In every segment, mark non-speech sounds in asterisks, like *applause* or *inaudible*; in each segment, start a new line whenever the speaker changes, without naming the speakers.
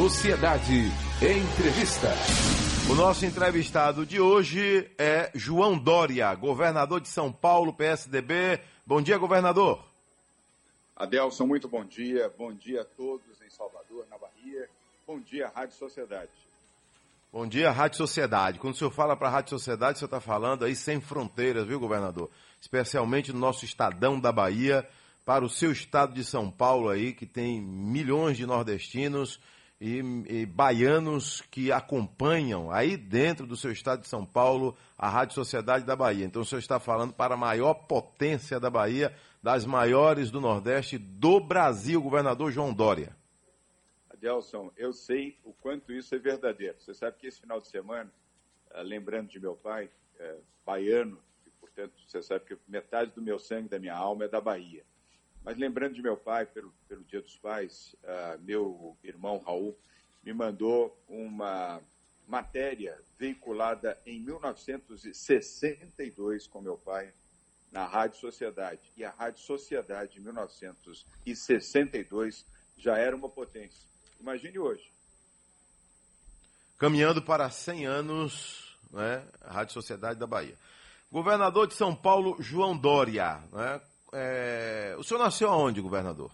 Sociedade. Entrevista.
O nosso entrevistado de hoje é João Dória, governador de São Paulo, PSDB. Bom dia, governador.
Adelson, muito bom dia. Bom dia a todos em Salvador, na Bahia. Bom dia, Rádio Sociedade.
Bom dia, Rádio Sociedade. Quando o senhor fala para a Rádio Sociedade, o senhor está falando aí sem fronteiras, viu, governador? Especialmente no nosso estadão da Bahia, para o seu estado de São Paulo aí, que tem milhões de nordestinos e, e, baianos que acompanham aí dentro do seu estado de São Paulo a Rádio Sociedade da Bahia. Então o senhor está falando para a maior potência da Bahia, das maiores do Nordeste do Brasil, governador João Dória.
Adelson, eu sei o quanto isso é verdadeiro. Você sabe que esse final de semana, eh, lembrando de meu pai, é, baiano, e portanto você sabe que metade do meu sangue, da minha alma é da Bahia. Mas lembrando de meu pai, pelo, pelo Dia dos Pais, uh, meu irmão Raul me mandou uma matéria veiculada em 1962 com meu pai na Rádio Sociedade. E a Rádio Sociedade, em 1962, já era uma potência. Imagine hoje.
Caminhando para 100 anos, né, Rádio Sociedade da Bahia. Governador de São Paulo, João Dória, né, é... O senhor nasceu aonde, governador?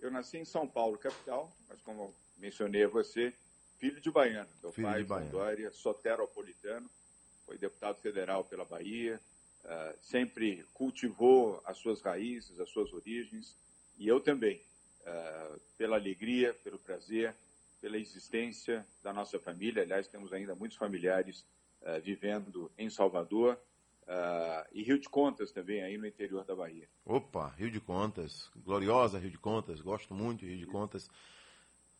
Eu nasci em São Paulo, capital, mas como mencionei a você, filho de baiano. Meu
filho
pai,
de baiano.
Dória, soteropolitano, foi deputado federal pela Bahia, uh, sempre cultivou as suas raízes, as suas origens, e eu também, uh, pela alegria, pelo prazer, pela existência da nossa família. Aliás, temos ainda muitos familiares uh, vivendo em Salvador, Uh, e Rio de Contas também, aí no interior da Bahia.
Opa, Rio de Contas, gloriosa Rio de Contas, gosto muito de Rio de Contas.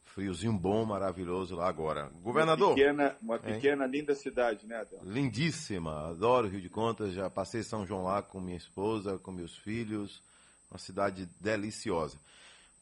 Friozinho bom, maravilhoso lá agora. Governador.
Uma pequena, uma pequena linda cidade, né, Adel?
Lindíssima, adoro Rio de Contas, já passei São João lá com minha esposa, com meus filhos, uma cidade deliciosa.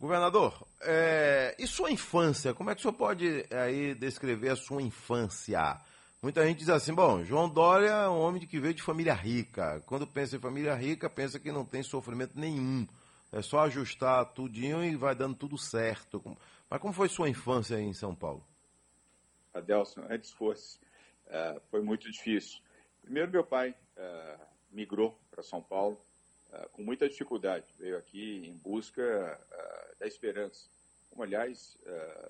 Governador, é, e sua infância? Como é que o senhor pode aí descrever a sua infância? Muita gente diz assim, bom, João Dória é um homem que veio de família rica. Quando pensa em família rica, pensa que não tem sofrimento nenhum. É só ajustar tudinho e vai dando tudo certo. Mas como foi sua infância aí em São Paulo?
Adelson, antes fosse, uh, foi muito difícil. Primeiro, meu pai uh, migrou para São Paulo uh, com muita dificuldade. Veio aqui em busca da esperança. Como, aliás,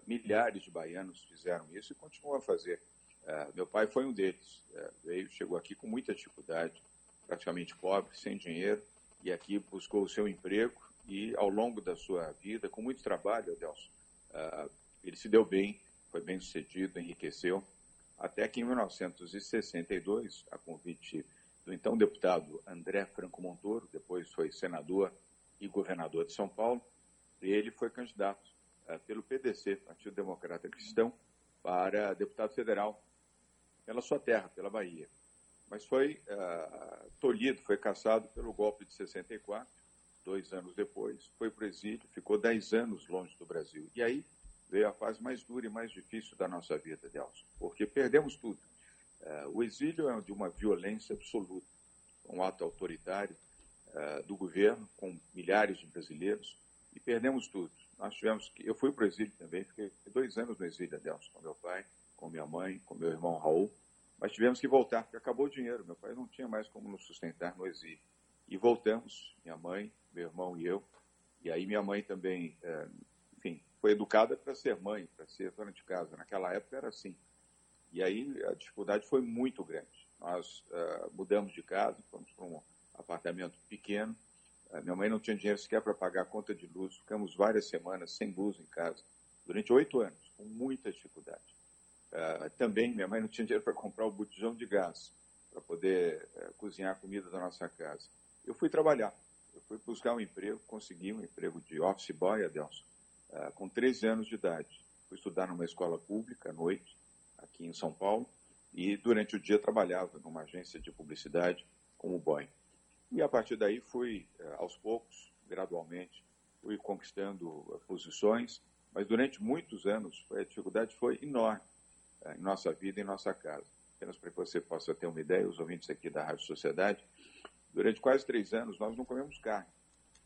milhares de baianos fizeram isso e continuam a fazer. Uh, meu pai foi um deles. Uh, veio, chegou aqui com muita dificuldade, praticamente pobre, sem dinheiro, e aqui buscou o seu emprego e, ao longo da sua vida, com muito trabalho, Adelson, uh, ele se deu bem, foi bem sucedido, enriqueceu, até que em 1962, a convite do então deputado André Franco Montoro, depois foi senador e governador de São Paulo, ele foi candidato pelo PDC, Partido Democrata Cristão, para deputado federal pela sua terra, pela Bahia. Mas foi uh, tolhido, foi caçado pelo golpe de 64, dois anos depois, foi para o exílio, ficou dez anos longe do Brasil. E aí veio a fase mais dura e mais difícil da nossa vida, Delson, porque perdemos tudo. Uh, o exílio é de uma violência absoluta, um ato autoritário uh, do governo, com milhares de brasileiros, e perdemos tudo. Nós tivemos que. Eu fui para o exílio também, fiquei dois anos no exílio, Adelson, com meu pai, com minha mãe, com meu irmão Raul. Mas tivemos que voltar, porque acabou o dinheiro. Meu pai não tinha mais como nos sustentar no exílio. E voltamos, minha mãe, meu irmão e eu. E aí minha mãe também, é, enfim, foi educada para ser mãe, para ser dona de casa. Naquela época era assim. E aí a dificuldade foi muito grande. Nós uh, mudamos de casa, fomos para um apartamento pequeno. Uh, minha mãe não tinha dinheiro sequer para pagar a conta de luz. Ficamos várias semanas sem luz em casa, durante oito anos, com muita dificuldade. Uh, também minha mãe não tinha dinheiro para comprar o botijão de gás para poder uh, cozinhar a comida da nossa casa. Eu fui trabalhar, eu fui buscar um emprego, consegui um emprego de office boy, Adelson, uh, com 13 anos de idade. Fui estudar numa escola pública à noite, aqui em São Paulo, e durante o dia trabalhava numa agência de publicidade como boy. E a partir daí fui, aos poucos, gradualmente, fui conquistando posições, mas durante muitos anos a dificuldade foi enorme eh, em nossa vida, em nossa casa. Apenas para que você possa ter uma ideia, os ouvintes aqui da Rádio Sociedade, durante quase três anos nós não comemos carne.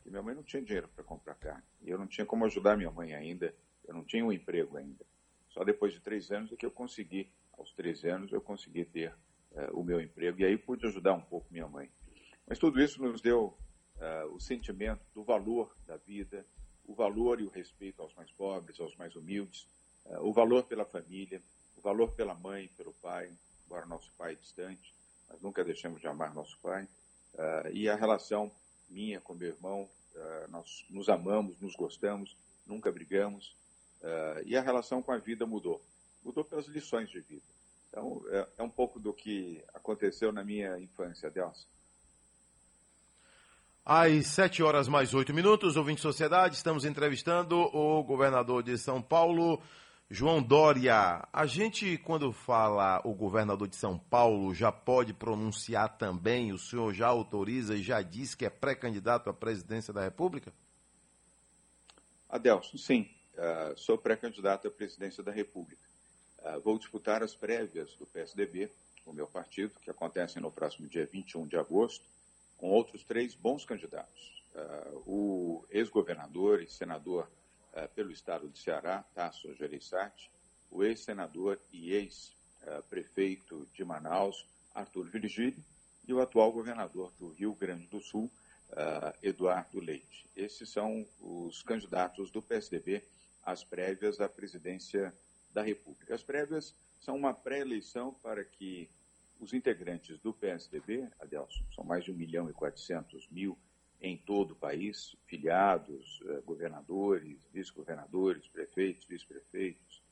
E minha mãe não tinha dinheiro para comprar carne. E eu não tinha como ajudar minha mãe ainda. Eu não tinha um emprego ainda. Só depois de três anos é que eu consegui, aos 13 anos, eu consegui ter uh, o meu emprego e aí pude ajudar um pouco minha mãe. Mas tudo isso nos deu uh, o sentimento do valor da vida, o valor e o respeito aos mais pobres, aos mais humildes, uh, o valor pela família, valor pela mãe, pelo pai, embora nosso pai é distante, mas nunca deixamos de amar nosso pai, e a relação minha com meu irmão, nós nos amamos, nos gostamos, nunca brigamos, uh, e a relação com a vida mudou. Mudou pelas lições de vida. Então, é, é um pouco do que aconteceu na minha infância, Deus.
Às sete horas mais oito minutos, ouvinte Sociedade, estamos entrevistando o governador de São Paulo, João Dória. A gente, quando fala o governador de São Paulo, já pode pronunciar também, o senhor já autoriza e já diz que é pré-candidato à presidência da República?
Adelson, sim. Uh, sou pré-candidato à presidência da República. Uh, vou disputar as prévias do PSDB, o meu partido, que acontecem no próximo dia 21 de agosto, com outros três bons candidatos. Uh, o ex-governador e senador pelo estado de Ceará, Tasso Gereissati, o ex-senador e ex-prefeito de Manaus, Arthur Virgílio, e o atual governador do Rio Grande do Sul, uh, Eduardo Leite. Esses são os candidatos do PSDB às prévias à presidência da República. As prévias são uma pré-eleição para que os integrantes do PSDB, Adelson, são mais de 1 milhão e 400 mil em todo o país, filiados, uh, governadores, vice-governadores, prefeitos, vice-prefeitos,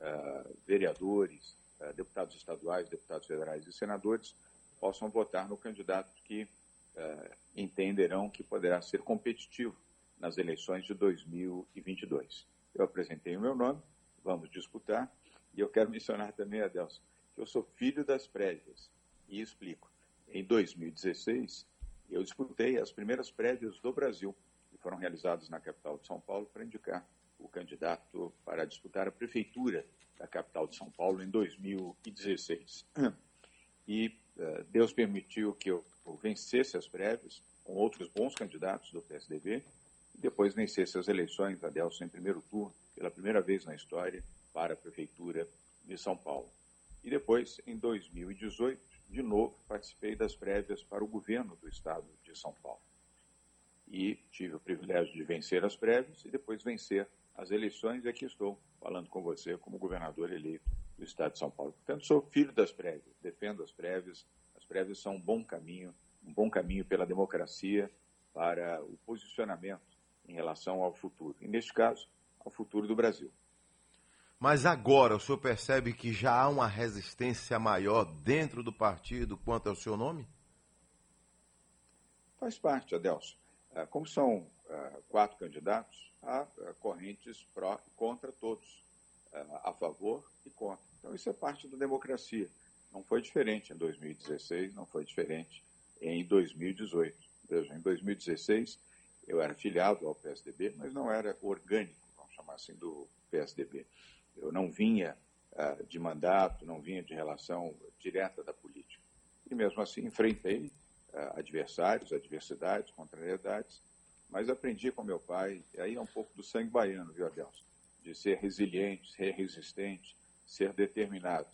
uh, vereadores, uh, deputados estaduais, deputados federais e senadores, possam votar no candidato que entenderão que poderá ser competitivo nas eleições de 2022. Eu apresentei o meu nome, vamos disputar, e eu quero mencionar também, Adelson, que eu sou filho das prévias, e explico. Em 2016, eu disputei as primeiras prévias do Brasil, que foram realizadas na capital de São Paulo, para indicar o candidato para disputar a prefeitura da capital de São Paulo em 2016. E uh, *clears throat* Deus permitiu que eu vencesse as prévias com outros bons candidatos do PSDB e depois vencesse as eleições, Adelson, em primeiro turno, pela primeira vez na história, para a Prefeitura de São Paulo. E depois, em 2018, de novo, participei das prévias para o governo do Estado de São Paulo. E tive o privilégio de vencer as prévias e depois vencer as eleições, e aqui estou falando com você como governador eleito do Estado de São Paulo. Portanto, sou filho das prévias, defendo as prévias, prévias são um bom caminho, um bom caminho pela democracia para o posicionamento em relação ao futuro. E neste caso, ao futuro do Brasil.
Mas agora o senhor percebe que já há uma resistência maior dentro do partido quanto ao seu nome?
Faz parte, Adelson. Ah, como são ah, quatro candidatos, há ah, correntes pró e contra todos, a favor e contra. Então, isso é parte da democracia. Não foi diferente em 2016, não foi diferente em 2018. Veja, em 2016 eu era filiado ao PSDB, mas não era orgânico, vamos chamar assim, do PSDB. Eu não vinha uh, de mandato, não vinha de relação direta da política. E mesmo assim enfrentei uh, adversários, adversidades, contrariedades, mas aprendi com meu pai, e aí é um pouco do sangue baiano, viu, Adelson? De ser resiliente, ser resistente, ser determinado.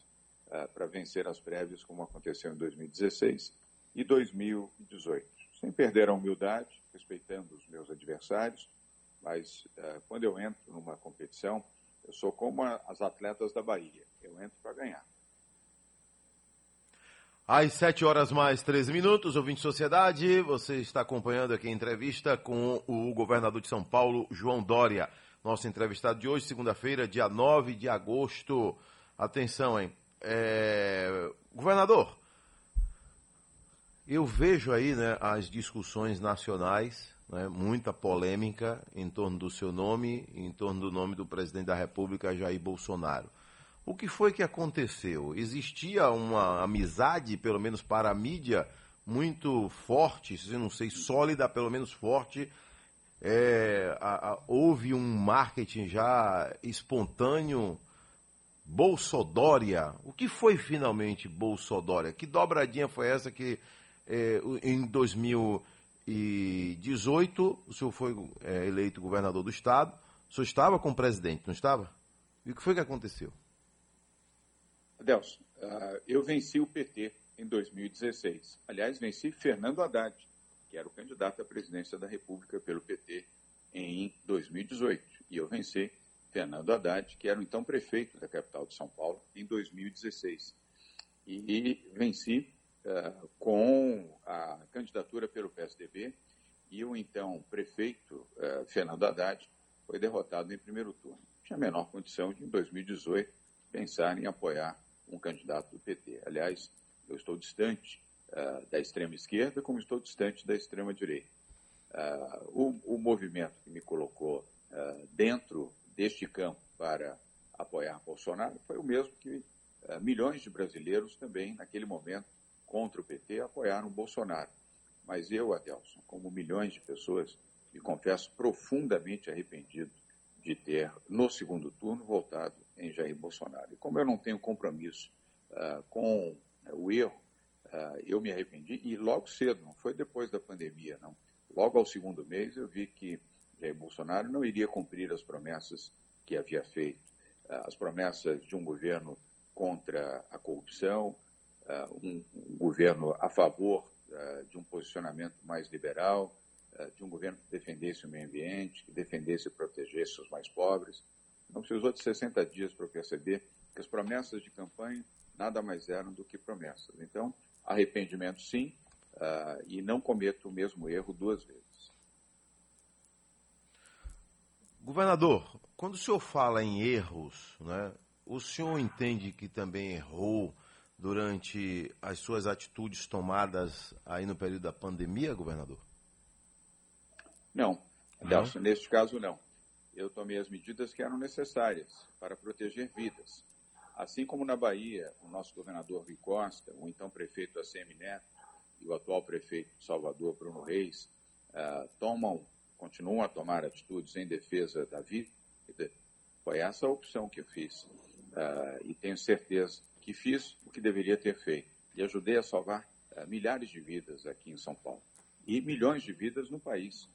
Eh, para vencer as prévias, como aconteceu em 2016 e 2018. Sem perder a humildade, respeitando os meus adversários, mas uh, quando eu entro numa competição, eu sou como as atletas da Bahia, eu entro para ganhar.
Às 7 horas mais 13 minutos, ouvinte Sociedade, você está acompanhando aqui a entrevista com o governador de São Paulo, João Dória. Nosso entrevistado de hoje, segunda-feira, dia 9 de agosto. Atenção, hein? É, governador, eu vejo aí né, as discussões nacionais, né, muita polêmica em torno do seu nome, em torno do nome do presidente da República, Jair Bolsonaro. O que foi que aconteceu? Existia uma amizade, pelo menos para a mídia, muito forte, se não sei, sólida, pelo menos forte. É, a, a, houve um marketing já espontâneo Bolsodória. O que foi finalmente Bolsodória? Que dobradinha foi essa que é, em 2018 o senhor foi é, eleito governador do estado, O senhor estava com o presidente, não estava? E o que foi que aconteceu?
Adelson, uh, eu venci o PT em 2016. Aliás, venci Fernando Haddad, que era o candidato à presidência da República pelo PT em 2018. E eu venci Fernando Haddad, que era o então prefeito da capital de São Paulo, em 2016. E venci uh, com a candidatura pelo PSDB e o então prefeito uh, Fernando Haddad foi derrotado em primeiro turno. Tinha a menor condição de, em 2018, pensar em apoiar um candidato do PT. Aliás, eu estou distante uh, da extrema esquerda, como estou distante da extrema direita. O, movimento que me colocou dentro deste campo para apoiar Bolsonaro foi o mesmo que milhões de brasileiros também, naquele momento, contra o PT, apoiaram Bolsonaro. Mas eu, Adelson, como milhões de pessoas, me confesso profundamente arrependido de ter, no segundo turno, votado em Jair Bolsonaro. E como eu não tenho compromisso uh, com o erro, uh, eu me arrependi, e logo cedo, não foi depois da pandemia, não. Logo ao segundo mês, eu vi que Jair Bolsonaro não iria cumprir as promessas que havia feito, uh, as promessas de um governo contra a corrupção, um, um, governo a favor de um posicionamento mais liberal, de um governo que defendesse o meio ambiente, que defendesse e protegesse os mais pobres. Não precisou de 60 dias para perceber que as promessas de campanha nada mais eram do que promessas. Então, arrependimento sim, e não cometo o mesmo erro duas vezes.
Governador, quando o senhor fala em erros, né, o senhor entende que também errou durante as suas atitudes tomadas aí no período da pandemia, governador?
Não, Nelson, neste caso não. Eu tomei as medidas que eram necessárias para proteger vidas. Assim como na Bahia, o nosso governador Rui Costa, o então prefeito ACM Neto e o atual prefeito de Salvador, Bruno Reis, uh, tomam, continuam a tomar atitudes em defesa da vida, foi essa a opção que eu fiz. Uh, e tenho certeza que fiz o que deveria ter feito. E ajudei a salvar uh, milhares de vidas aqui em São Paulo. E milhões de vidas no país.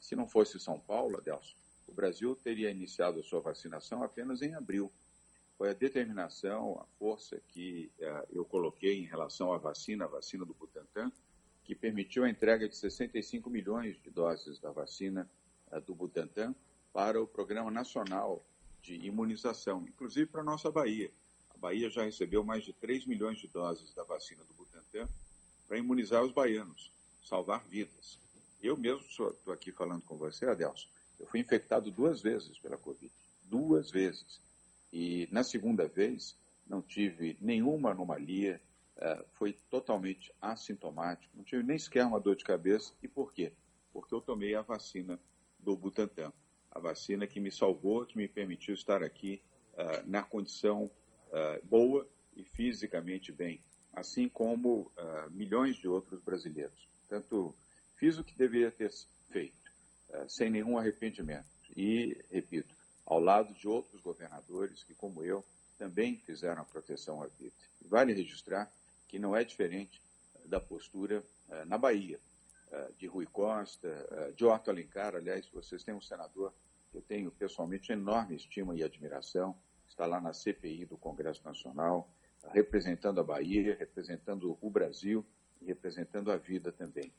se não fosse São Paulo, Adelson, o Brasil teria iniciado a sua vacinação apenas em abril foi a determinação, a força que uh, eu coloquei em relação à vacina, a vacina do Butantan, que permitiu a entrega de 65 milhões de doses da vacina uh, do Butantan para o Programa Nacional de Imunização, inclusive para a nossa Bahia. Bahia já recebeu mais de 3 milhões de doses da vacina do Butantan para imunizar os baianos, salvar vidas. Eu mesmo estou aqui falando com você, Adelson. Eu fui infectado duas vezes pela Covid. Duas vezes e na segunda vez não tive nenhuma anomalia, uh, foi totalmente assintomático, não tive nem sequer uma dor de cabeça. E por quê? Porque eu tomei a vacina do Butantan, a vacina que me salvou, que me permitiu estar aqui uh, na condição uh, boa e fisicamente bem, assim como milhões de outros brasileiros. Portanto, fiz o que deveria ter feito, sem nenhum arrependimento. E, repito, ao lado de outros governadores que, como eu, também fizeram a proteção à vida. Vale registrar que não é diferente da postura uh, na Bahia, uh, de Rui Costa, uh, de Otto Alencar. Aliás, vocês têm um senador que eu tenho pessoalmente enorme estima e admiração, está lá na CPI do Congresso Nacional, representando a Bahia, representando o Brasil e representando a vida também.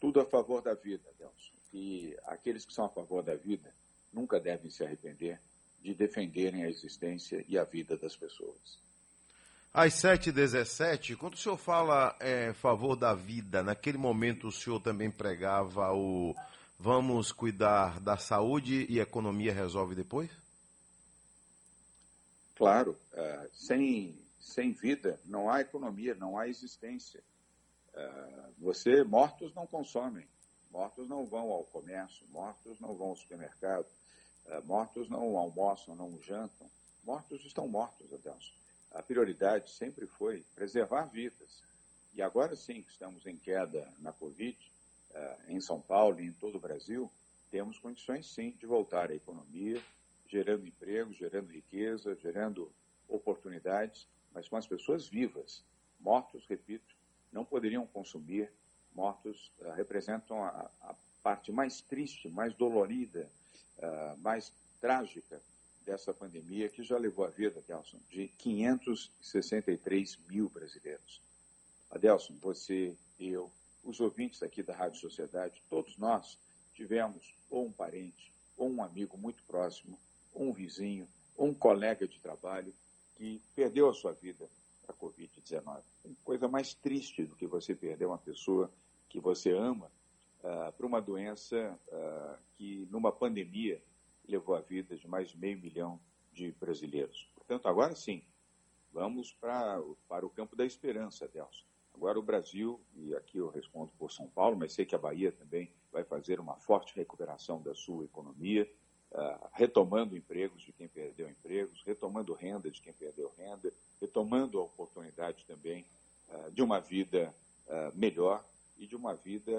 Tudo a favor da vida, Delson. E aqueles que são a favor da vida nunca devem se arrepender de defenderem a existência e a vida das pessoas.
Às 7h17, quando o senhor fala é, favor da vida, naquele momento o senhor também pregava o vamos cuidar da saúde e a economia resolve depois?
Claro, uh, sem, sem vida não há economia, não há existência. Uh, você, mortos não consomem, mortos não vão ao comércio, mortos não vão ao supermercado, é, mortos não almoçam, não jantam. Mortos estão mortos, Adelson. A prioridade sempre foi preservar vidas. E agora sim que estamos em queda na Covid, em São Paulo e em todo o Brasil, temos condições sim de voltar à economia, gerando emprego, gerando riqueza, gerando oportunidades, mas com as pessoas vivas. Mortos, repito, não poderiam consumir. Mortos uh, representam a, a, parte mais triste, mais dolorida uh, mais trágica dessa pandemia, que já levou a vida, Adelson, de 563 mil brasileiros. Adelson, você, eu, os ouvintes aqui da Rádio Sociedade, todos nós tivemos ou um parente, ou um amigo muito próximo, um vizinho, um colega de trabalho que perdeu a sua vida para a Covid-19. Tem coisa mais triste do que você perder uma pessoa que você ama uh, para uma doença uh, que, numa pandemia, levou a vida de mais de meio milhão de brasileiros. Portanto, agora sim, vamos para, para o campo da esperança, Delcio. Agora o Brasil, e aqui eu respondo por São Paulo, mas sei que a Bahia também vai fazer uma forte recuperação da sua economia, uh, retomando empregos de quem perdeu empregos, retomando renda de quem perdeu renda, retomando a oportunidade também uh, de uma vida uh, melhor e de uma vida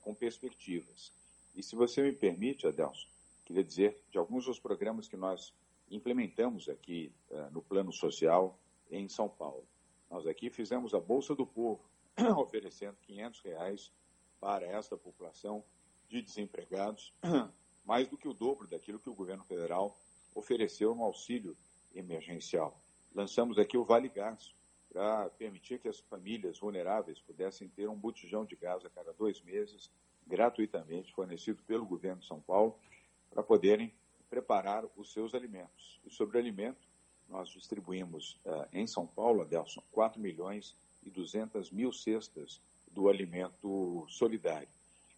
com perspectivas. E se você me permite, Adelson, queria dizer de alguns dos programas que nós implementamos aqui no plano social em São Paulo. Nós aqui fizemos a Bolsa do Povo, *clears throat* oferecendo 500 reais para esta população de desempregados, *clears throat* mais do que o dobro daquilo que o governo federal ofereceu no auxílio emergencial. Lançamos aqui o Vale Gás, para permitir que as famílias vulneráveis pudessem ter um botijão de gás a cada dois meses, gratuitamente, fornecido pelo governo de São Paulo, para poderem preparar os seus alimentos. E sobre alimento, nós distribuímos uh, em São Paulo, Adelson, 4 milhões e 200 mil cestas do alimento solidário.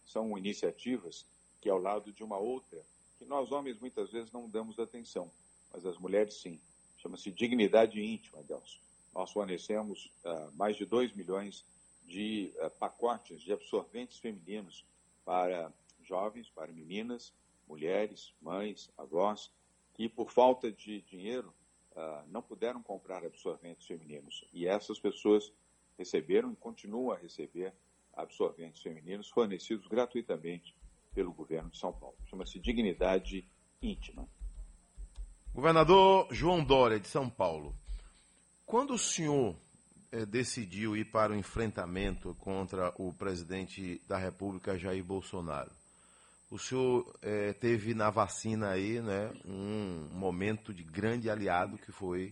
São iniciativas que, ao lado de uma outra, que nós homens muitas vezes não damos atenção, mas as mulheres sim. Chama-se dignidade íntima, Adelson. Nós fornecemos uh, mais de 2 milhões de uh, pacotes de absorventes femininos para jovens, para meninas, mulheres, mães, avós, que por falta de dinheiro uh, não puderam comprar absorventes femininos. E essas pessoas receberam e continuam a receber absorventes femininos fornecidos gratuitamente pelo governo de São Paulo. Chama-se dignidade íntima.
Governador João Dória, de São Paulo, quando o senhor eh, decidiu ir para o enfrentamento contra o presidente da República, Jair Bolsonaro, o senhor é, teve na vacina aí né, um momento de grande aliado que foi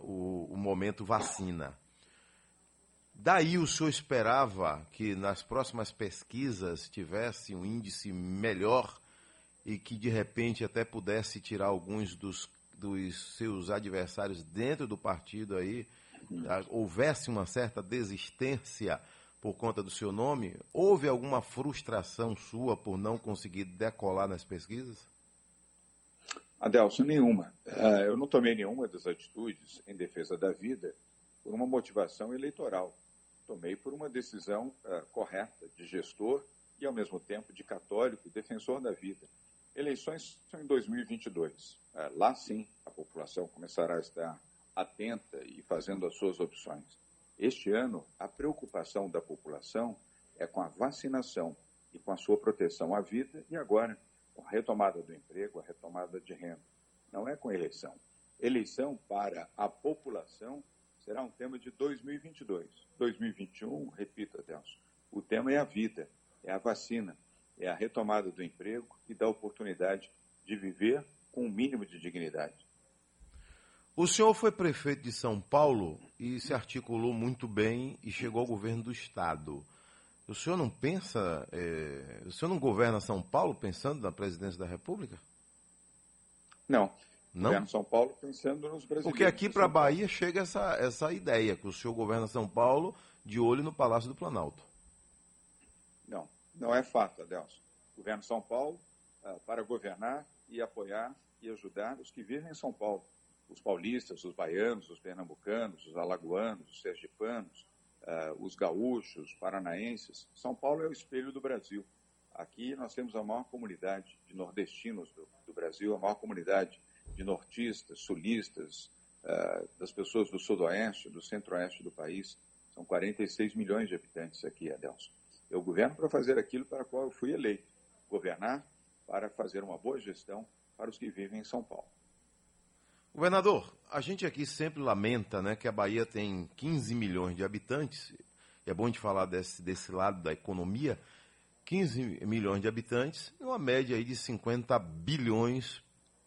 o, o momento vacina. Daí o senhor esperava que nas próximas pesquisas tivesse um índice melhor e que de repente até pudesse tirar alguns dos, dos seus adversários dentro do partido aí, houvesse uma certa desistência por conta do seu nome? Houve alguma frustração sua por não conseguir decolar nas pesquisas?
Adelson, nenhuma. Uh, eu não tomei nenhuma das atitudes em defesa da vida por uma motivação eleitoral. Tomei por uma decisão uh, correta de gestor e, ao mesmo tempo, de católico defensor da vida. Eleições são em 2022. Uh, ah, lá sim a população começará a estar atenta e fazendo as suas opções. Este ano, a preocupação da população é com a vacinação e com a sua proteção à vida e agora com a retomada do emprego, a retomada de renda. Não é com eleição. Eleição para a população será um tema de 2022. 2021, repito, Adelson, o tema é a vida, é a vacina, é a retomada do emprego e da oportunidade de viver com um mínimo de dignidade.
O senhor foi prefeito de São Paulo e se articulou muito bem e chegou ao governo do Estado. O senhor não pensa, é, o senhor não governa São Paulo pensando na presidência da República?
Não. Não? Governo São Paulo pensando nos brasileiros.
Porque aqui para a Bahia chega essa, essa ideia, que o senhor governa São Paulo de olho no Palácio do Planalto.
Não, não é fato, Adelson. Governo São Paulo uh, para governar e apoiar e ajudar os que vivem em São Paulo os paulistas, os baianos, os pernambucanos, os alagoanos, os sergipanos, uh, os gaúchos, os paranaenses. São Paulo é o espelho do Brasil. Aqui nós temos a maior comunidade de nordestinos do, do Brasil, a maior comunidade de nortistas, sulistas, uh, das pessoas do sudoeste, do centro-oeste do país. São 46 milhões de habitantes aqui, Adelson. Eu governo para fazer aquilo para o qual eu fui eleito. Governar para fazer uma boa gestão para os que vivem em São Paulo.
Governador, a gente aqui sempre lamenta né, que a Bahia tem 15 milhões de habitantes, e é bom de falar desse, desse lado da economia, 15 milhões de habitantes, uma média aí de 50 bilhões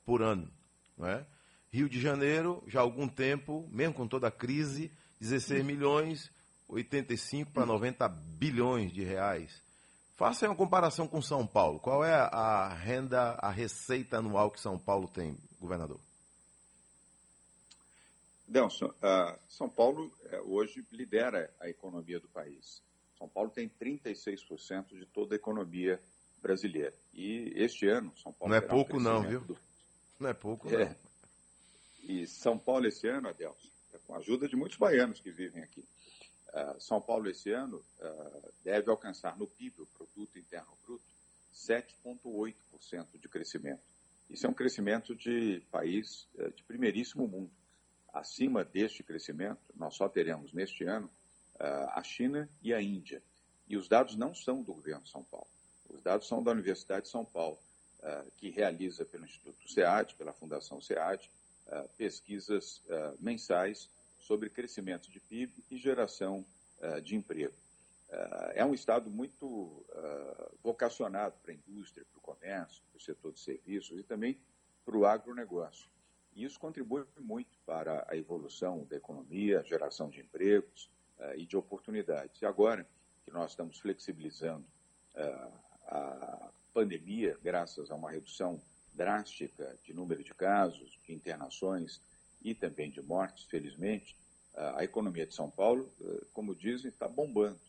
por ano. Não é? Rio de Janeiro, já há algum tempo, mesmo com toda a crise, 16 milhões, 85 para 90 bilhões de reais. Faça uma comparação com São Paulo. Qual é a renda, a receita anual que São Paulo tem, governador?
Delson, uh, São Paulo uh, hoje lidera a economia do país. São Paulo tem 36% de toda a economia brasileira. E este ano, São Paulo.
Não é pouco, um não, viu? Do... Não é pouco, é. não.
E São Paulo, esse ano, Adelson, é com a ajuda de muitos baianos que vivem aqui, uh, São Paulo, esse ano, uh, deve alcançar no PIB, o Produto Interno Bruto, 7,8% de crescimento. Isso é um crescimento de país uh, de primeiríssimo mundo. Acima deste crescimento, nós só teremos neste ano a China e a Índia. E os dados não são do governo de São Paulo. Os dados são da Universidade de São Paulo, que realiza pelo Instituto SEAD, pela Fundação SEAD, pesquisas mensais sobre crescimento de PIB e geração de emprego. É um Estado muito vocacionado para a indústria, para o comércio, para o setor de serviços e também para o agronegócio. E isso contribui muito para a evolução da economia, a geração de empregos e de oportunidades. E agora que nós estamos flexibilizando a pandemia, graças a uma redução drástica de número de casos, de internações e também de mortes, felizmente, a economia de São Paulo, eh, como dizem, está bombando.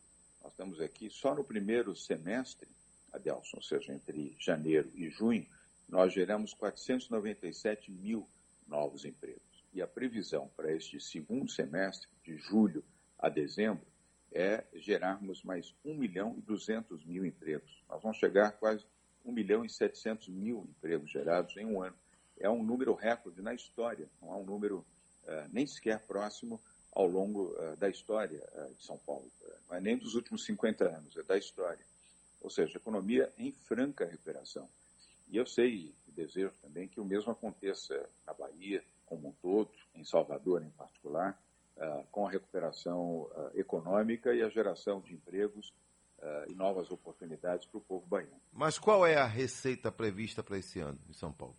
Nós estamos aqui só no primeiro semestre, Adelson, ou seja, entre janeiro e junho, nós geramos 497 mil novos empregos. E a previsão para este segundo semestre, de julho a dezembro, é gerarmos mais 1 milhão e 200 mil empregos. Nós vamos chegar a quase 1 milhão e 700 mil empregos gerados em um ano é um número recorde na história, não é um número uh, nem sequer próximo ao longo uh, da história uh, de São Paulo. não é nem dos últimos 50 anos, é da história. Ou seja, economia em franca recuperação. E eu sei e desejo também que o mesmo aconteça na Bahia como um todo, em Salvador em particular, com a recuperação econômica e a geração de empregos e novas oportunidades para o povo baiano.
Mas qual é a receita prevista para esse ano em São Paulo?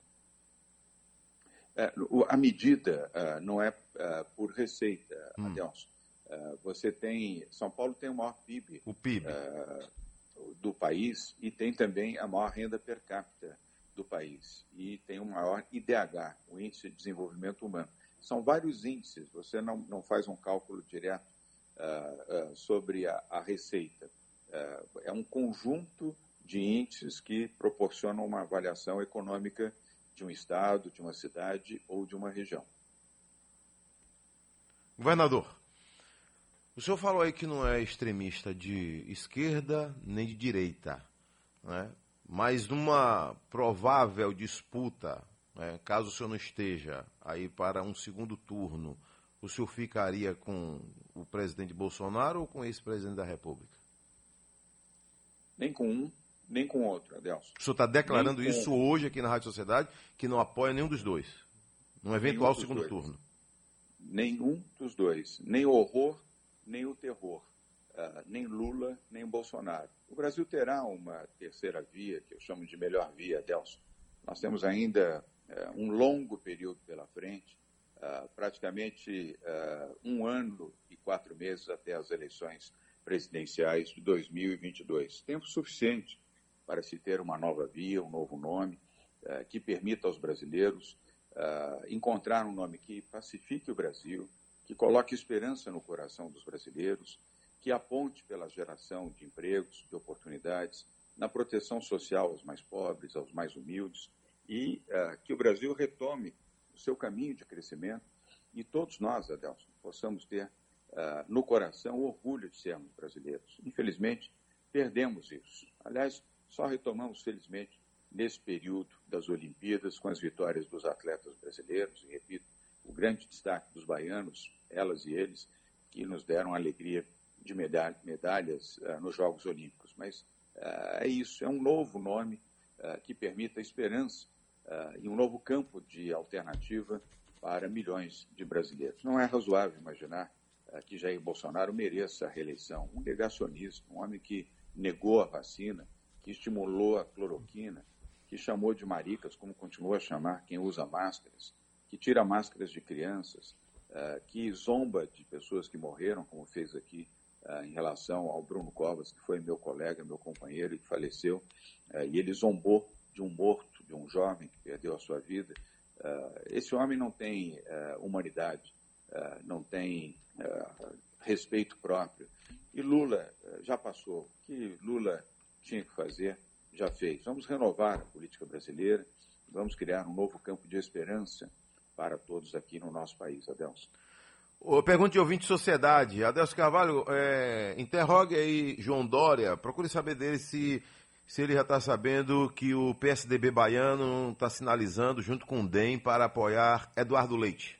É, a medida uh, não é uh, por receita, hum. Adelson. Uh, você tem. São Paulo tem o maior PIB,
o PIB.
do país e tem também a maior renda per capita do país. E tem o maior IDH, o Índice de Desenvolvimento Humano. São vários índices, você não, não faz um cálculo direto sobre a, a receita. é um conjunto de índices que proporcionam uma avaliação econômica de um estado, de uma cidade ou de uma região.
Governador, o senhor falou aí que não é extremista de esquerda nem de direita, né? mas numa provável disputa, né, caso o senhor não esteja aí para um segundo turno, o senhor ficaria com o presidente Bolsonaro ou com esse presidente da República?
Nem com um, nem com outro, Adelson.
O senhor está declarando nem isso com... hoje aqui na Rádio Sociedade, que não apoia nenhum dos dois, num eventual segundo dois. turno?
Nenhum dos dois. Nem o horror, nem o terror. Uh, nem Lula, nem Bolsonaro. O Brasil terá uma terceira via, que eu chamo de melhor via, Adelson. Nós temos ainda um longo período pela frente, uh, praticamente um ano e quatro meses até as eleições presidenciais de 2022. Tempo suficiente para se ter uma nova via, um novo nome, uh, que permita aos brasileiros encontrar um nome que pacifique o Brasil, que coloque esperança no coração dos brasileiros, que aponte pela geração de empregos, de oportunidades, na proteção social aos mais pobres, aos mais humildes, e uh, que o Brasil retome o seu caminho de crescimento e todos nós, Adelson, possamos ter uh, no coração o orgulho de sermos brasileiros. Infelizmente, perdemos isso. Aliás, só retomamos, felizmente, nesse período das Olimpíadas, com as vitórias dos atletas brasileiros, e repito, o grande destaque dos baianos, elas e eles, que nos deram a alegria de medalhas uh, nos Jogos Olímpicos. Mas uh, é isso, é um novo nome uh, que permita esperança e um novo campo de alternativa para milhões de brasileiros. Não é razoável imaginar que Jair Bolsonaro mereça a reeleição. Um negacionista, um homem que negou a vacina, que estimulou a cloroquina, que chamou de maricas, como continua a chamar quem usa máscaras, que tira máscaras de crianças, uh, que zomba de pessoas que morreram, como fez aqui uh, em relação ao Bruno Covas, que foi meu colega, meu companheiro e que faleceu, uh, e ele zombou de um morto, de um jovem que perdeu a sua vida. esse homem não tem humanidade, não tem respeito próprio. E Lula já passou. O que Lula tinha que fazer, já fez. Vamos renovar a política brasileira, vamos criar um novo campo de esperança para todos aqui no nosso país, Adelson.
Pergunta de ouvinte de sociedade. Adelson Carvalho, é, interrogue aí João Dória, procure saber dele se, se ele já está sabendo que o PSDB baiano está sinalizando, junto com o DEM, para apoiar Eduardo Leite.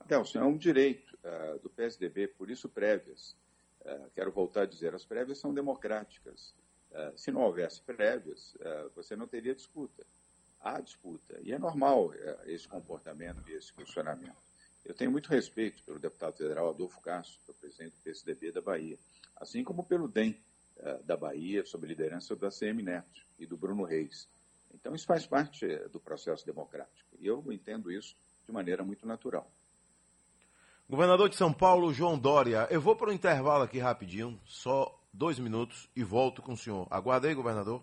Adelson, é um direito uh, do PSDB, por isso prévias. Uh, quero voltar a dizer, as prévias são democráticas. Uh, se não houvesse prévias, você não teria disputa há disputa. E é normal esse comportamento e esse funcionamento. Eu tenho muito respeito pelo deputado federal Adolfo Castro, que é o presidente do PSDB da Bahia, assim como pelo DEM da Bahia, sob liderança da CM Neto e do Bruno Reis. Então, isso faz parte é, do processo democrático. E eu entendo isso de maneira muito natural.
Governador de São Paulo, João Dória, eu vou para o intervalo aqui rapidinho, só dois minutos, e volto com o senhor. Aguarda aí, governador.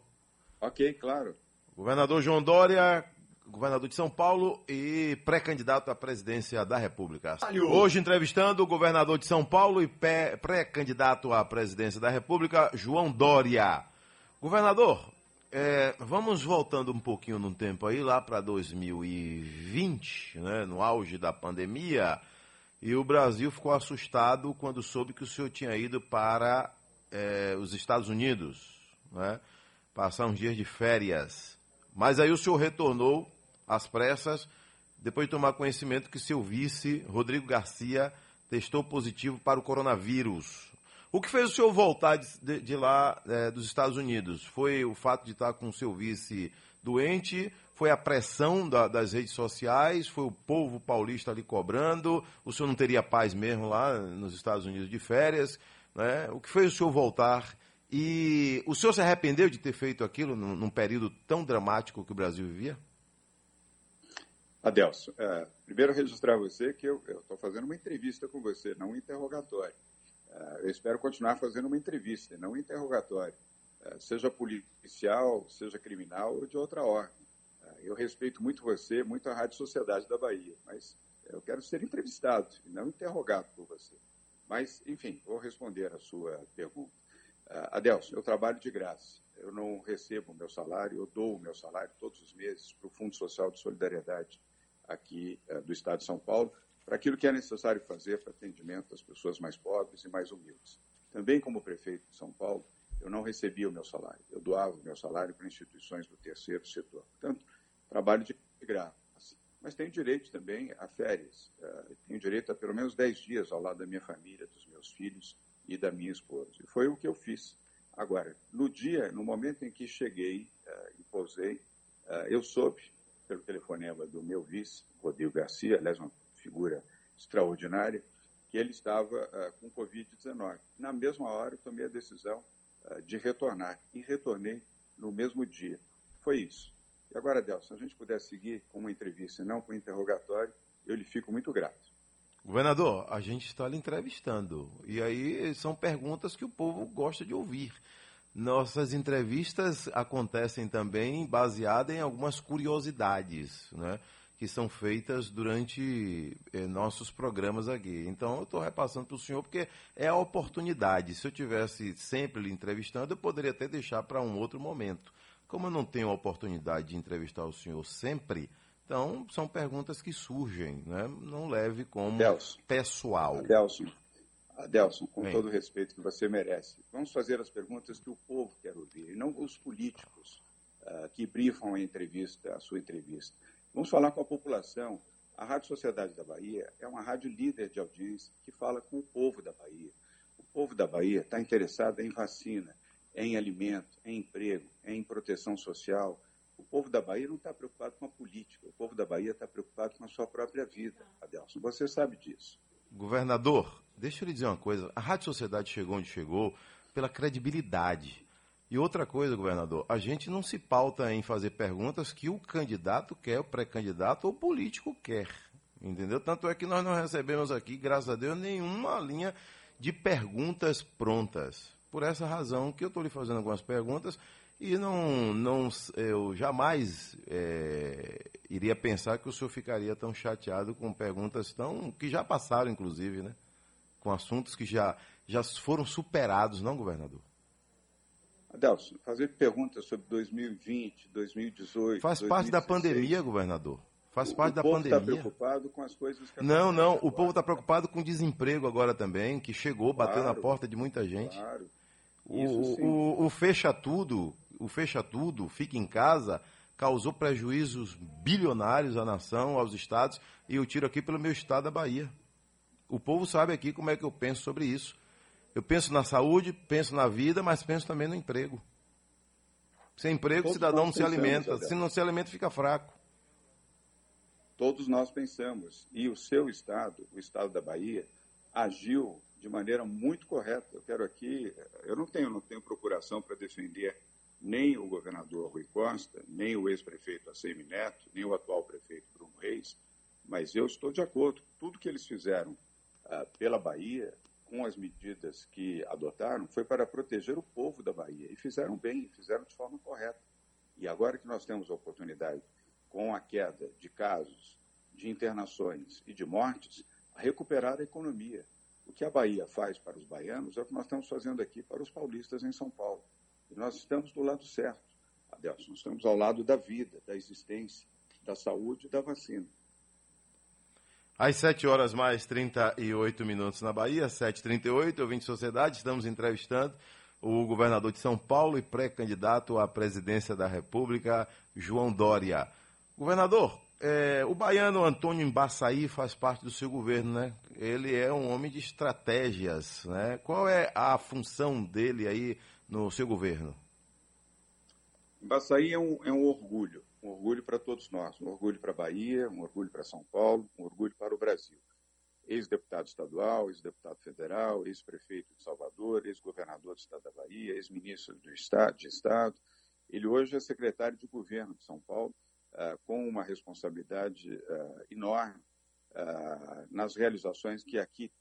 Ok, claro.
Governador João Dória, governador de São Paulo e pré-candidato à presidência da República. Hoje entrevistando o governador de São Paulo e pré-candidato à presidência da República, João Dória. Governador, é, vamos voltando um pouquinho no tempo aí, lá para 2020, né, no auge da pandemia, e o Brasil ficou assustado quando soube que o senhor tinha ido para é, os Estados Unidos, né, passar uns dias de férias. Mas aí o senhor retornou às pressas, depois de tomar conhecimento que seu vice, Rodrigo Garcia, testou positivo para o coronavírus. O que fez o senhor voltar de, de lá, é, dos Estados Unidos? Foi o fato de estar com o seu vice doente? Foi a pressão da, das redes sociais? Foi o povo paulista ali cobrando? O senhor não teria paz mesmo lá nos Estados Unidos de férias? Né? O que fez o senhor voltar e o senhor se arrependeu de ter feito aquilo num, num período tão dramático que o Brasil vivia?
Adelso, é, primeiro registrar você que eu estou fazendo uma entrevista com você, não um interrogatório. É, eu espero continuar fazendo uma entrevista, não um interrogatório, é, seja policial, seja criminal ou de outra ordem. É, eu respeito muito você, muito a Rádio Sociedade da Bahia, mas eu quero ser entrevistado e não interrogado por você. Mas, enfim, vou responder a sua pergunta. Uh, Adelson, eu trabalho de graça. Eu não recebo o meu salário, eu dou o meu salário todos os meses para o Fundo Social de Solidariedade aqui uh, do Estado de São Paulo, para aquilo que é necessário fazer para atendimento das pessoas mais pobres e mais humildes. Também como prefeito de São Paulo, eu não recebia o meu salário. Eu doava o meu salário para instituições do terceiro setor. Portanto, trabalho de graça. Mas tenho direito também a férias. Uh, tenho direito a pelo menos 10 dias ao lado da minha família, dos meus filhos, e da minha esposa. E foi o que eu fiz. Agora, no dia, no momento em que cheguei uh, e pousei, eu soube, pelo telefonema do meu vice, Rodrigo Garcia, aliás, uma figura extraordinária, que ele estava uh, com Covid-19. Na mesma hora, eu tomei a decisão de retornar. E retornei no mesmo dia. Foi isso. E agora, Delson, se a gente puder seguir com uma entrevista e não com um interrogatório, eu lhe fico muito grato.
Governador, a gente está lhe entrevistando. E aí são perguntas que o povo gosta de ouvir. Nossas entrevistas acontecem também baseadas em algumas curiosidades, né? Que são feitas durante eh, nossos programas aqui. Então, eu estou repassando para o senhor porque é a oportunidade. Se eu tivesse sempre lhe entrevistando, eu poderia até deixar para um outro momento. Como eu não tenho a oportunidade de entrevistar o senhor sempre, então, são perguntas que surgem, né? não leve como Adelson, pessoal.
Adelson, Adelson com Bem. todo o respeito que você merece, vamos fazer as perguntas que o povo quer ouvir, e não os políticos uh, que brifam a entrevista, a sua entrevista. Vamos falar com a população. A Rádio Sociedade da Bahia é uma rádio líder de audiência que fala com o povo da Bahia. O povo da Bahia está interessado em vacina, em alimento, em emprego, em proteção social, o povo da Bahia não está preocupado com a política, o povo da Bahia está preocupado com a sua própria vida, Adelson. Você sabe disso.
Governador, deixa eu lhe dizer uma coisa. A Rádio Sociedade chegou onde chegou pela credibilidade. E outra coisa, governador, a gente não se pauta em fazer perguntas que o candidato quer, o pré-candidato ou o político quer. Entendeu? Tanto é que nós não recebemos aqui, graças a Deus, nenhuma linha de perguntas prontas. Por essa razão que eu estou lhe fazendo algumas perguntas e não, não eu jamais é, iria pensar que o senhor ficaria tão chateado com perguntas tão que já passaram, inclusive, né? Com assuntos que já, já foram superados, não, governador?
Adelson, fazer perguntas sobre 2020, 2018.
Faz 2016. parte da pandemia, governador. Faz parte da pandemia. O
povo está preocupado com as coisas que
Não, não. O povo está preocupado com o desemprego agora também, que chegou, claro, bateu na porta de muita gente. Claro. O, o, o, fecha tudo, o fecha tudo, fica em casa, causou prejuízos bilionários à nação, aos estados, e eu tiro aqui pelo meu estado da Bahia. O povo sabe aqui como é que eu penso sobre isso. Eu penso na saúde, penso na vida, mas penso também no emprego. Sem emprego, Todos o cidadão não se alimenta. Se não se alimenta, fica fraco.
Todos nós pensamos. E o seu estado, o estado da Bahia, agiu de maneira muito correta. Eu quero aqui, eu não tenho, não tenho procuração para defender nem o governador Rui Costa, nem o ex-prefeito Assemi Neto, nem o atual prefeito Bruno Reis, mas eu estou de acordo. Tudo que eles fizeram pela Bahia, com as medidas que adotaram, foi para proteger o povo da Bahia. E fizeram bem, fizeram de forma correta. E agora que nós temos a oportunidade, com a queda de casos, de internações e de mortes, a recuperar a economia. O que a Bahia faz para os baianos é o que nós estamos fazendo aqui para os paulistas em São Paulo. E nós estamos do lado certo, Adelson. Nós estamos ao lado da vida, da existência, da saúde e da vacina.
Às 7 horas mais 38 minutos na Bahia, 7h38, ouvinte Sociedade, estamos entrevistando o governador de São Paulo e pré-candidato à presidência da República, João Dória. Governador, é, o baiano Antônio Embaçaí faz parte do seu governo, né? Ele é um homem de estratégias, né? Qual é a função dele aí no seu governo?
Embaçaí é um, é um orgulho um orgulho para todos nós, um orgulho para a Bahia, um orgulho para São Paulo, um orgulho para o Brasil. Ex-deputado estadual, ex-deputado federal, ex-prefeito de Salvador, ex-governador do estado da Bahia, ex-ministro do estado, de Estado. Ele hoje é secretário de governo de São Paulo, uh, com uma responsabilidade uh, enorme uh, nas realizações que aqui,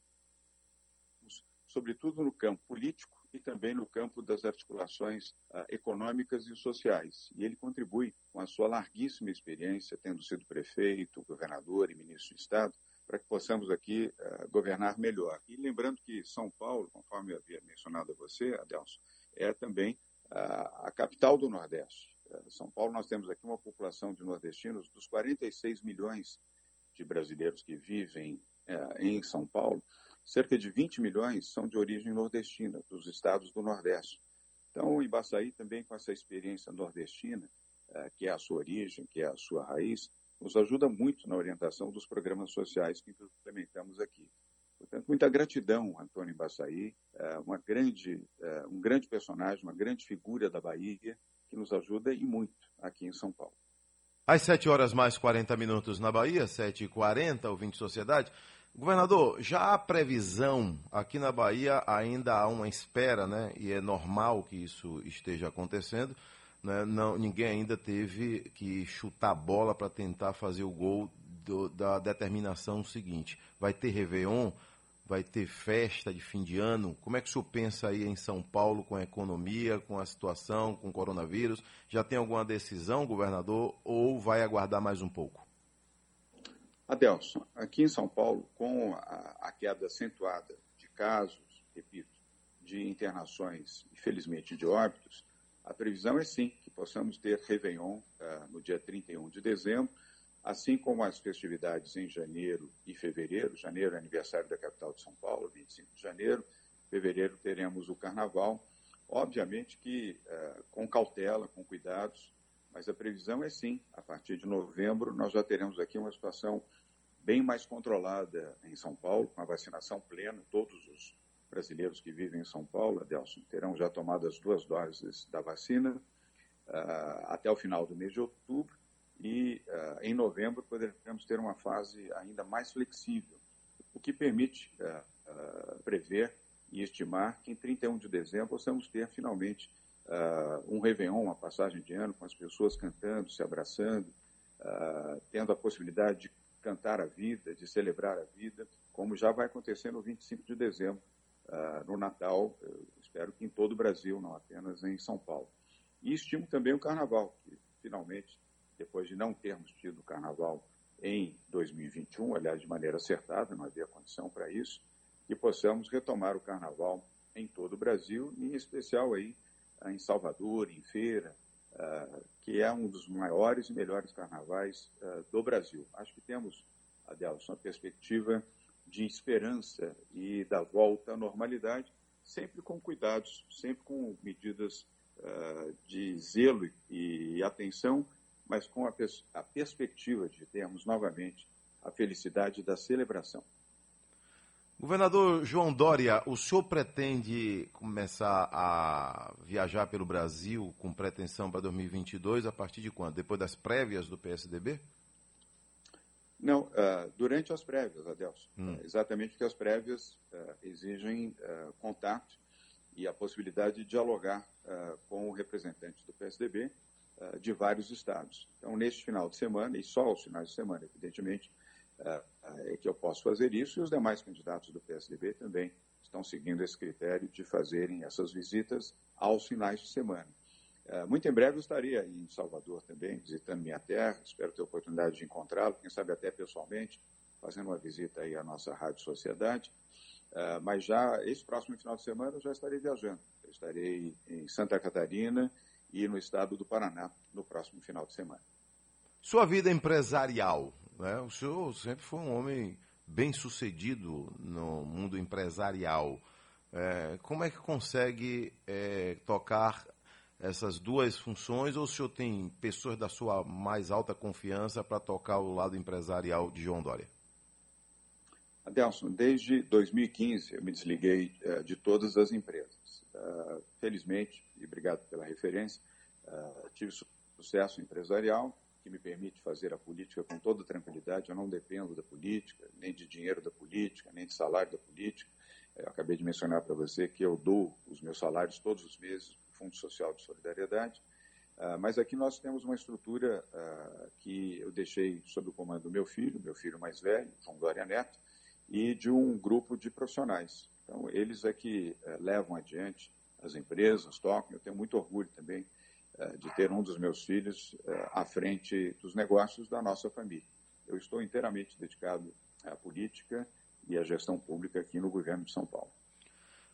sobretudo no campo político, e também no campo das articulações uh, econômicas e sociais. E ele contribui com a sua larguíssima experiência, tendo sido prefeito, governador e ministro de Estado, para que possamos aqui uh, governar melhor. E lembrando que São Paulo, conforme eu havia mencionado a você, Adelson, é também uh, a capital do Nordeste. São Paulo, nós temos aqui uma população de nordestinos dos 46 milhões de brasileiros que vivem em São Paulo, cerca de 20 milhões são de origem nordestina, dos estados do Nordeste. Então, o Ibaçaí também com essa experiência nordestina, eh, que é a sua origem, que é a sua raiz, nos ajuda muito na orientação dos programas sociais que implementamos aqui. Portanto, muita gratidão, Antônio Ibaçaí, eh, uma grande, eh, um grande personagem, uma grande figura da Bahia, que nos ajuda e muito aqui em São Paulo.
Às 7 horas mais 40 minutos na Bahia, 7h40, ouvinte Sociedade. Governador, já há previsão, aqui na Bahia ainda há uma espera, né? E é normal que isso esteja acontecendo. Né? Não, ninguém ainda teve que chutar a bola para tentar fazer o gol do, da determinação seguinte. Vai ter Réveillon, vai ter festa de fim de ano. Como é que o senhor pensa aí em São Paulo com a economia, com a situação, com o coronavírus? Já tem alguma decisão, governador, ou vai aguardar mais um pouco?
Adelson, aqui em São Paulo, com a, a queda acentuada de casos, repito, de internações e, felizmente, de óbitos, a previsão é sim que possamos ter Réveillon uh, no dia 31 de dezembro, assim como as festividades em janeiro e fevereiro. Janeiro é aniversário da capital de São Paulo, 25 de janeiro. Fevereiro teremos o carnaval. Obviamente que uh, com cautela, com cuidados, mas a previsão é sim, a partir de novembro nós já teremos aqui uma situação bem mais controlada em São Paulo, com a vacinação plena. Todos os brasileiros que vivem em São Paulo, Adelson, terão já tomado as duas doses da vacina uh, até o final do mês de outubro. E uh, em novembro poderemos ter uma fase ainda mais flexível, o que permite uh, prever e estimar que em 31 de dezembro possamos ter finalmente uh, um Réveillon, uma passagem de ano, com as pessoas cantando, se abraçando, uh, tendo a possibilidade de cantar a vida, de celebrar a vida, como já vai acontecer no 25 de dezembro, uh, no Natal, espero que em todo o Brasil, não apenas em São Paulo. E estimo também o Carnaval, que finalmente, depois de não termos tido Carnaval em 2021, aliás, de maneira acertada, não havia condição para isso, que possamos retomar o Carnaval em todo o Brasil, em especial aí em Salvador, em Feira, uh, que é um dos maiores e melhores carnavais uh, do Brasil. Acho que temos, Adelson, uma perspectiva de esperança e da volta à normalidade, sempre com cuidados, sempre com medidas uh, de zelo e, atenção, mas com a, pers a perspectiva de termos novamente a felicidade da celebração.
Governador João Dória, o senhor pretende começar a viajar pelo Brasil com pretensão para 2022 a partir de quando? Depois das prévias do PSDB?
Não, uh, durante as prévias, Adelson. Hum. Uh, exatamente porque as prévias uh, exigem contato e a possibilidade de dialogar com o representante do PSDB de vários estados. Então, neste final de semana, e só aos finais de semana, evidentemente, é que eu posso fazer isso e os demais candidatos do PSDB também estão seguindo esse critério de fazerem essas visitas aos finais de semana. É, muito em breve eu estaria em Salvador também, visitando minha terra, espero ter a oportunidade de encontrá-lo, quem sabe até pessoalmente, fazendo uma visita aí à nossa Rádio Sociedade. É, mas já, esse próximo final de semana, eu já estarei viajando. Eu estarei em Santa Catarina e no estado do Paraná no próximo final de semana.
Sua vida empresarial, né? O senhor sempre foi um homem bem sucedido no mundo empresarial. É, como é que consegue é, tocar essas duas funções ou o senhor tem pessoas da sua mais alta confiança para tocar o lado empresarial de João Dória?
Adelson, desde 2015 eu me desliguei uh, de todas as empresas. Uh, felizmente, e obrigado pela referência, uh, tive sucesso empresarial, que me permite fazer a política com toda tranquilidade. Eu não dependo da política, nem de dinheiro da política, nem de salário da política. Eu acabei de mencionar para você que eu dou os meus salários todos os meses para o Fundo Social de Solidariedade. Uh, mas aqui nós temos uma estrutura uh, que eu deixei sob o comando do meu filho, meu filho mais velho, João Glória Neto, e de um grupo de profissionais. Então, eles é que uh, levam adiante as empresas, tocam. Eu tenho muito orgulho também eh, de ter um dos meus filhos eh, à frente dos negócios da nossa família. Eu estou inteiramente dedicado à política e à gestão pública aqui no governo de São Paulo.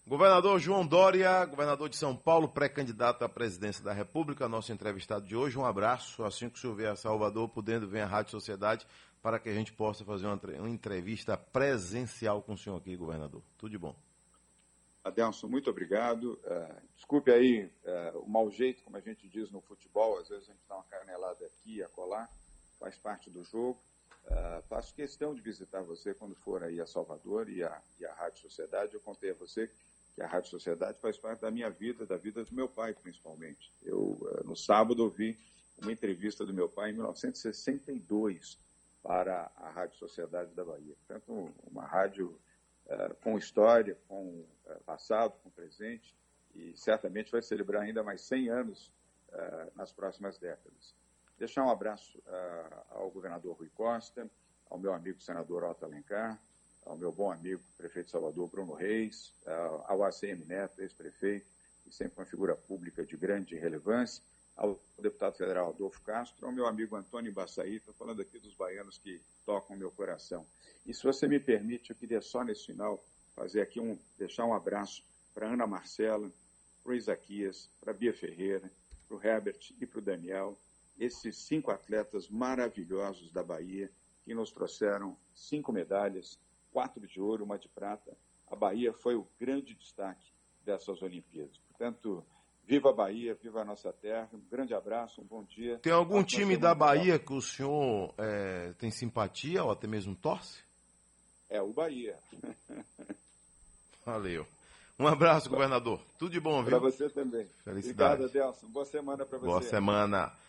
Governador João Dória, governador de São Paulo, pré-candidato à presidência da República, nosso entrevistado de hoje. Um abraço. Assim que o senhor vier a Salvador, podendo vir à Rádio Sociedade, para que a gente possa fazer uma entrevista presencial com o senhor aqui, governador. Tudo de bom.
Adelson, muito obrigado. Uh, desculpe aí uh, o mau jeito, como a gente diz no futebol, às vezes a gente dá uma canelada aqui, a colar, faz parte do jogo. Uh, faço questão de visitar você quando for aí a Salvador e a, e a Rádio Sociedade. Eu contei a você que a Rádio Sociedade faz parte da minha vida, da vida do meu pai, principalmente. Eu, no sábado, ouvi uma entrevista do meu pai em 1962 para a Rádio Sociedade da Bahia. Portanto, uma rádio com história, com uh, passado, com presente, e certamente vai celebrar ainda mais 100 anos uh, nas próximas décadas. Deixar um abraço ao governador Rui Costa, ao meu amigo senador Otto Alencar, ao meu bom amigo prefeito Salvador, Bruno Reis, ao ACM Neto, ex-prefeito, e sempre uma figura pública de grande relevância, ao deputado federal Adolfo Castro, ao meu amigo Antônio Baçaí, estou falando aqui dos baianos que tocam meu coração. E se você me permite, eu queria só nesse final fazer aqui um, deixar um abraço para Ana Marcela, para o Isaquias, para Bia Ferreira, para o Herbert e para o Daniel, esses cinco atletas maravilhosos da Bahia que nos trouxeram cinco medalhas, quatro de ouro, uma de prata. A Bahia foi o grande destaque dessas Olimpíadas. Portanto, Viva a Bahia, viva a nossa terra. Um grande abraço, um bom dia.
Tem algum time da Bahia que o senhor é, tem simpatia ou até mesmo torce?
É o Bahia.
Valeu. Um abraço, governador. Tudo de bom, viu?
Para você também. Felicidade. Obrigado, Adelson. Boa semana para você.
Boa semana.